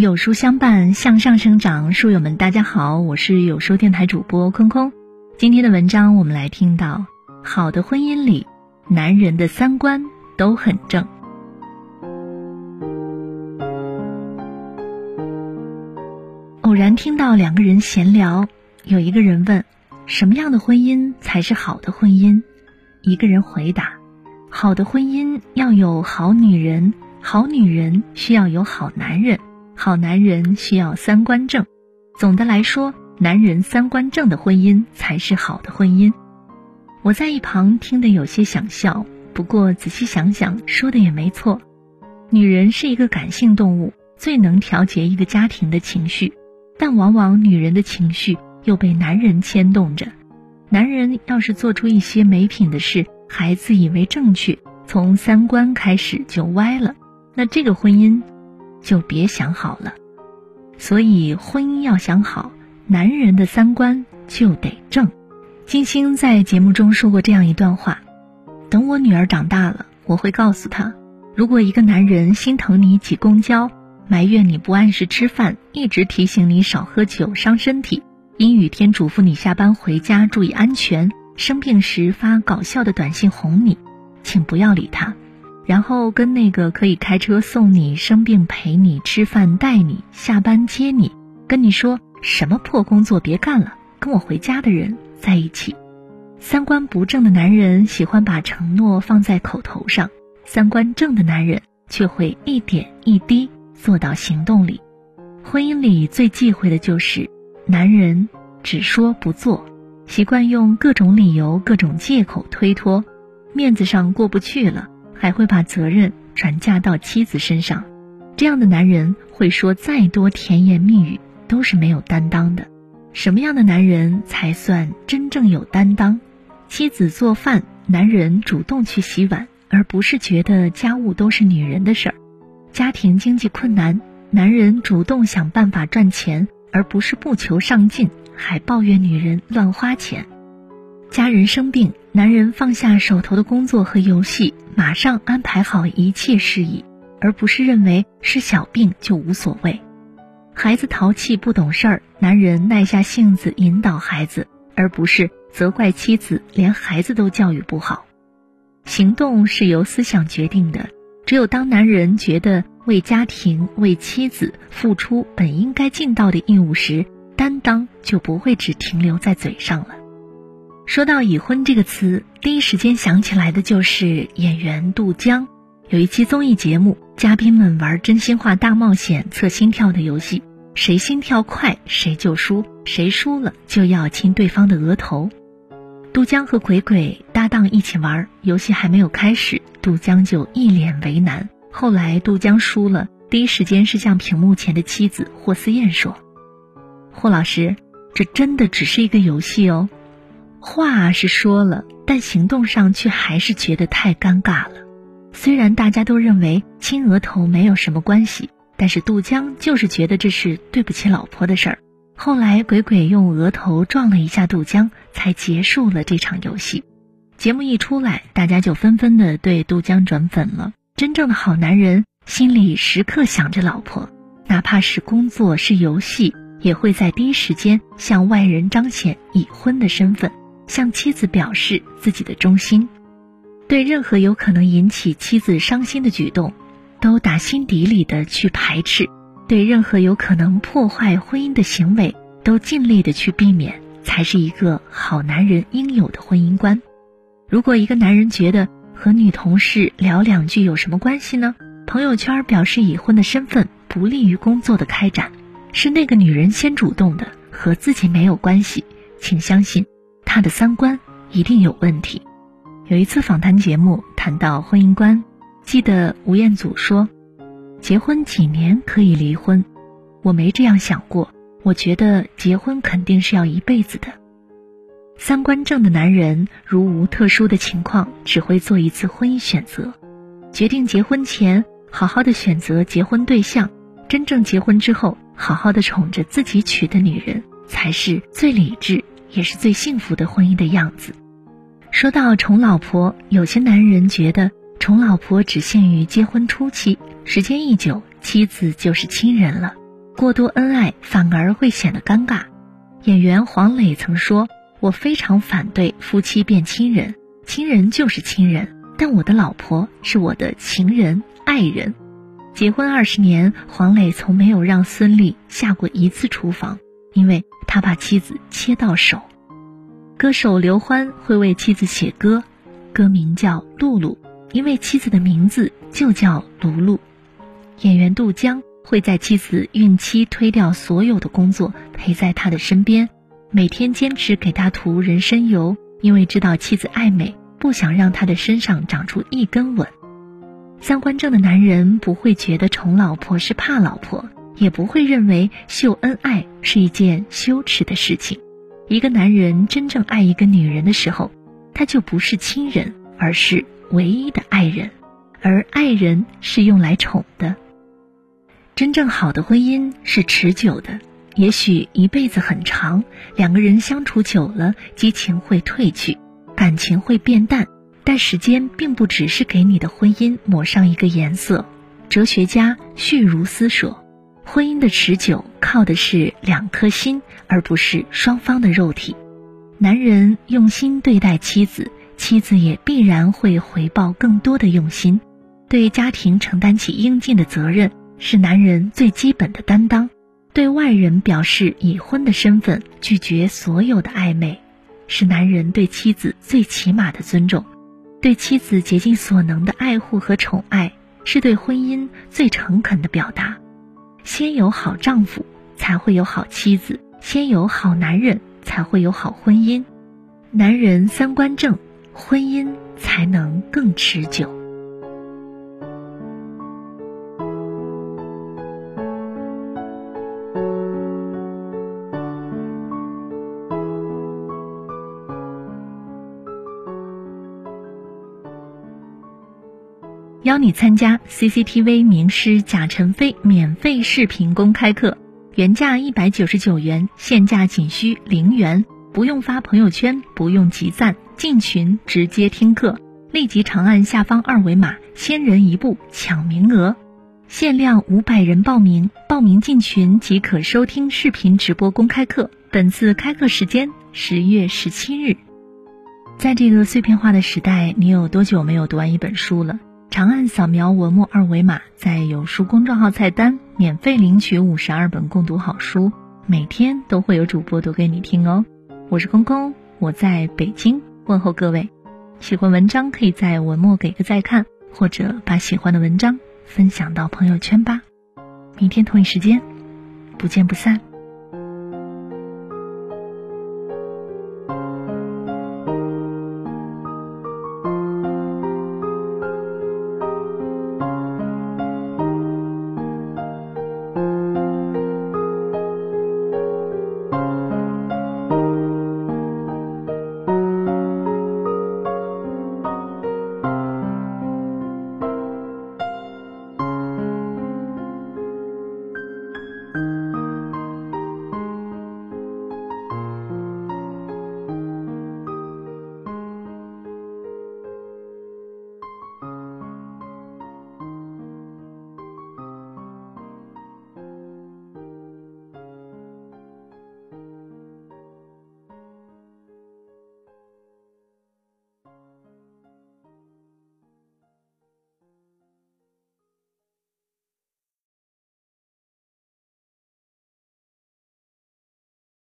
有书相伴，向上生长。书友们，大家好，我是有书电台主播空空。今天的文章，我们来听到：好的婚姻里，男人的三观都很正。偶然听到两个人闲聊，有一个人问：“什么样的婚姻才是好的婚姻？”一个人回答：“好的婚姻要有好女人，好女人需要有好男人。”好男人需要三观正，总的来说，男人三观正的婚姻才是好的婚姻。我在一旁听得有些想笑，不过仔细想想，说的也没错。女人是一个感性动物，最能调节一个家庭的情绪，但往往女人的情绪又被男人牵动着。男人要是做出一些没品的事，还自以为正确，从三观开始就歪了，那这个婚姻。就别想好了，所以婚姻要想好，男人的三观就得正。金星在节目中说过这样一段话：等我女儿长大了，我会告诉她，如果一个男人心疼你挤公交，埋怨你不按时吃饭，一直提醒你少喝酒伤身体，阴雨天嘱咐你下班回家注意安全，生病时发搞笑的短信哄你，请不要理他。然后跟那个可以开车送你、生病陪你、吃饭带你、下班接你、跟你说什么破工作别干了，跟我回家的人在一起。三观不正的男人喜欢把承诺放在口头上，三观正的男人却会一点一滴做到行动里。婚姻里最忌讳的就是男人只说不做，习惯用各种理由、各种借口推脱，面子上过不去了。还会把责任转嫁到妻子身上，这样的男人会说再多甜言蜜语都是没有担当的。什么样的男人才算真正有担当？妻子做饭，男人主动去洗碗，而不是觉得家务都是女人的事儿；家庭经济困难，男人主动想办法赚钱，而不是不求上进，还抱怨女人乱花钱；家人生病，男人放下手头的工作和游戏。马上安排好一切事宜，而不是认为是小病就无所谓。孩子淘气不懂事儿，男人耐下性子引导孩子，而不是责怪妻子连孩子都教育不好。行动是由思想决定的，只有当男人觉得为家庭、为妻子付出本应该尽到的义务时，担当就不会只停留在嘴上了。说到已婚这个词，第一时间想起来的就是演员杜江。有一期综艺节目，嘉宾们玩真心话大冒险测心跳的游戏，谁心跳快谁就输，谁输了就要亲对方的额头。杜江和鬼鬼搭档一起玩，游戏还没有开始，杜江就一脸为难。后来杜江输了，第一时间是向屏幕前的妻子霍思燕说：“霍老师，这真的只是一个游戏哦。”话是说了，但行动上却还是觉得太尴尬了。虽然大家都认为亲额头没有什么关系，但是杜江就是觉得这是对不起老婆的事儿。后来鬼鬼用额头撞了一下杜江，才结束了这场游戏。节目一出来，大家就纷纷的对杜江转粉了。真正的好男人心里时刻想着老婆，哪怕是工作是游戏，也会在第一时间向外人彰显已婚的身份。向妻子表示自己的忠心，对任何有可能引起妻子伤心的举动，都打心底里的去排斥；对任何有可能破坏婚姻的行为，都尽力的去避免，才是一个好男人应有的婚姻观。如果一个男人觉得和女同事聊两句有什么关系呢？朋友圈表示已婚的身份不利于工作的开展，是那个女人先主动的，和自己没有关系，请相信。他的三观一定有问题。有一次访谈节目谈到婚姻观，记得吴彦祖说：“结婚几年可以离婚，我没这样想过。我觉得结婚肯定是要一辈子的。”三观正的男人，如无特殊的情况，只会做一次婚姻选择，决定结婚前好好的选择结婚对象，真正结婚之后，好好的宠着自己娶的女人，才是最理智。也是最幸福的婚姻的样子。说到宠老婆，有些男人觉得宠老婆只限于结婚初期，时间一久，妻子就是亲人了。过多恩爱反而会显得尴尬。演员黄磊曾说：“我非常反对夫妻变亲人，亲人就是亲人，但我的老婆是我的情人、爱人。”结婚二十年，黄磊从没有让孙俪下过一次厨房，因为他怕妻子切到手。歌手刘欢会为妻子写歌，歌名叫《露露》，因为妻子的名字就叫卢露。演员杜江会在妻子孕期推掉所有的工作，陪在她的身边，每天坚持给她涂人参油，因为知道妻子爱美，不想让她的身上长出一根吻。三观正的男人不会觉得宠老婆是怕老婆，也不会认为秀恩爱是一件羞耻的事情。一个男人真正爱一个女人的时候，他就不是亲人，而是唯一的爱人，而爱人是用来宠的。真正好的婚姻是持久的，也许一辈子很长，两个人相处久了，激情会褪去，感情会变淡。但时间并不只是给你的婚姻抹上一个颜色。哲学家旭如斯说：“婚姻的持久靠的是两颗心，而不是双方的肉体。男人用心对待妻子，妻子也必然会回报更多的用心。对家庭承担起应尽的责任，是男人最基本的担当。对外人表示已婚的身份，拒绝所有的暧昧，是男人对妻子最起码的尊重。”对妻子竭尽所能的爱护和宠爱，是对婚姻最诚恳的表达。先有好丈夫，才会有好妻子；先有好男人，才会有好婚姻。男人三观正，婚姻才能更持久。邀你参加 CCTV 名师贾晨飞免费视频公开课，原价一百九十九元，现价仅需零元，不用发朋友圈，不用集赞，进群直接听课，立即长按下方二维码，先人一步抢名额，限量五百人报名，报名进群即可收听视频直播公开课。本次开课时间十月十七日。在这个碎片化的时代，你有多久没有读完一本书了？长按扫描文末二维码，在有书公众号菜单免费领取五十二本共读好书，每天都会有主播读给你听哦。我是空空，我在北京问候各位。喜欢文章可以在文末给个再看，或者把喜欢的文章分享到朋友圈吧。明天同一时间，不见不散。